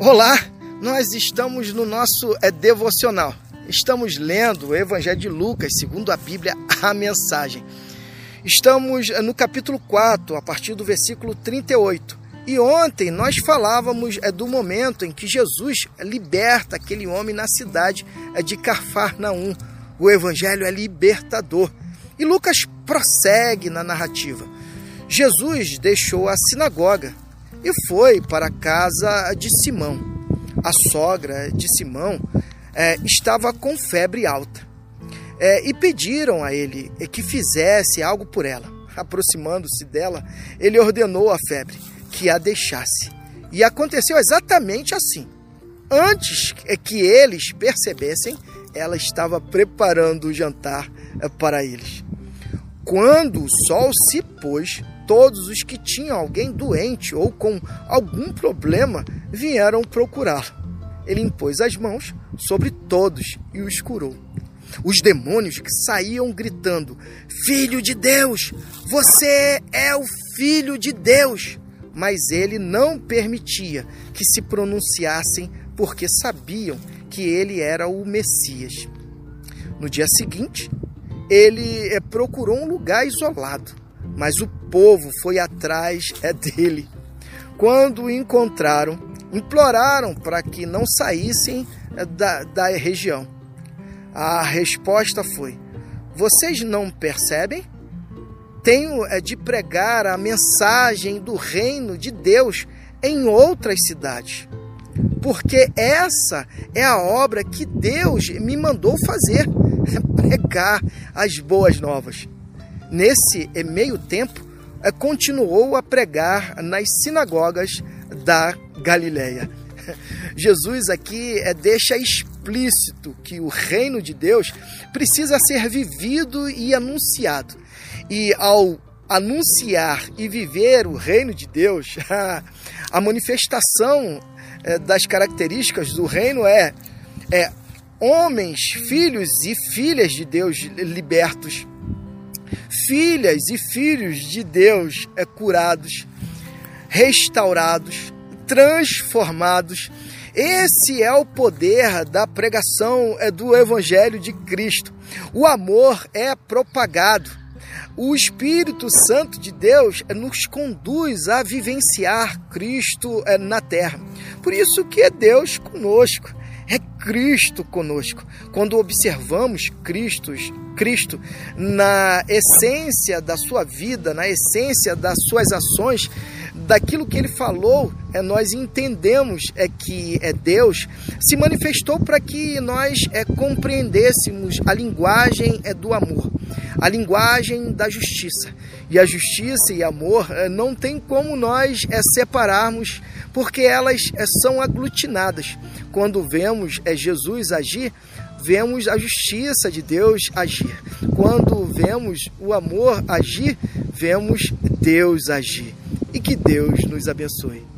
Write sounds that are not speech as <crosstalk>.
Olá, nós estamos no nosso é, devocional. Estamos lendo o Evangelho de Lucas, segundo a Bíblia, a mensagem. Estamos é, no capítulo 4, a partir do versículo 38. E ontem nós falávamos é, do momento em que Jesus liberta aquele homem na cidade é, de Cafarnaum. O Evangelho é libertador. E Lucas prossegue na narrativa. Jesus deixou a sinagoga e foi para a casa de Simão. A sogra de Simão é, estava com febre alta é, e pediram a ele que fizesse algo por ela. Aproximando-se dela, ele ordenou a febre que a deixasse. E aconteceu exatamente assim. Antes que eles percebessem, ela estava preparando o jantar é, para eles. Quando o sol se pôs, todos os que tinham alguém doente ou com algum problema vieram procurá-lo. Ele impôs as mãos sobre todos e os curou. Os demônios que saíam gritando: Filho de Deus, você é o Filho de Deus! Mas ele não permitia que se pronunciassem porque sabiam que ele era o Messias. No dia seguinte, ele eh, procurou um lugar isolado mas o povo foi atrás é dele. Quando o encontraram, imploraram para que não saíssem é, da, da região. A resposta foi: Vocês não percebem? Tenho é, de pregar a mensagem do reino de Deus em outras cidades, porque essa é a obra que Deus me mandou fazer <laughs> pregar as boas novas. Nesse meio tempo, eh, continuou a pregar nas sinagogas da Galileia. <laughs> Jesus aqui eh, deixa explícito que o reino de Deus precisa ser vivido e anunciado. E ao anunciar e viver o reino de Deus, <laughs> a manifestação eh, das características do reino é, é homens, filhos e filhas de Deus libertos filhas e filhos de Deus é curados, restaurados, transformados. Esse é o poder da pregação é do Evangelho de Cristo. O amor é propagado. O Espírito Santo de Deus nos conduz a vivenciar Cristo é, na terra. Por isso que é Deus conosco é Cristo conosco. Quando observamos Cristo, Cristo na essência da sua vida, na essência das suas ações, daquilo que ele falou, é, nós entendemos é que é Deus se manifestou para que nós é, compreendêssemos a linguagem é do amor, a linguagem da justiça. E a justiça e amor é, não tem como nós é, separarmos, porque elas é, são aglutinadas. Quando vemos Jesus agir, vemos a justiça de Deus agir. Quando vemos o amor agir, vemos Deus agir. E que Deus nos abençoe.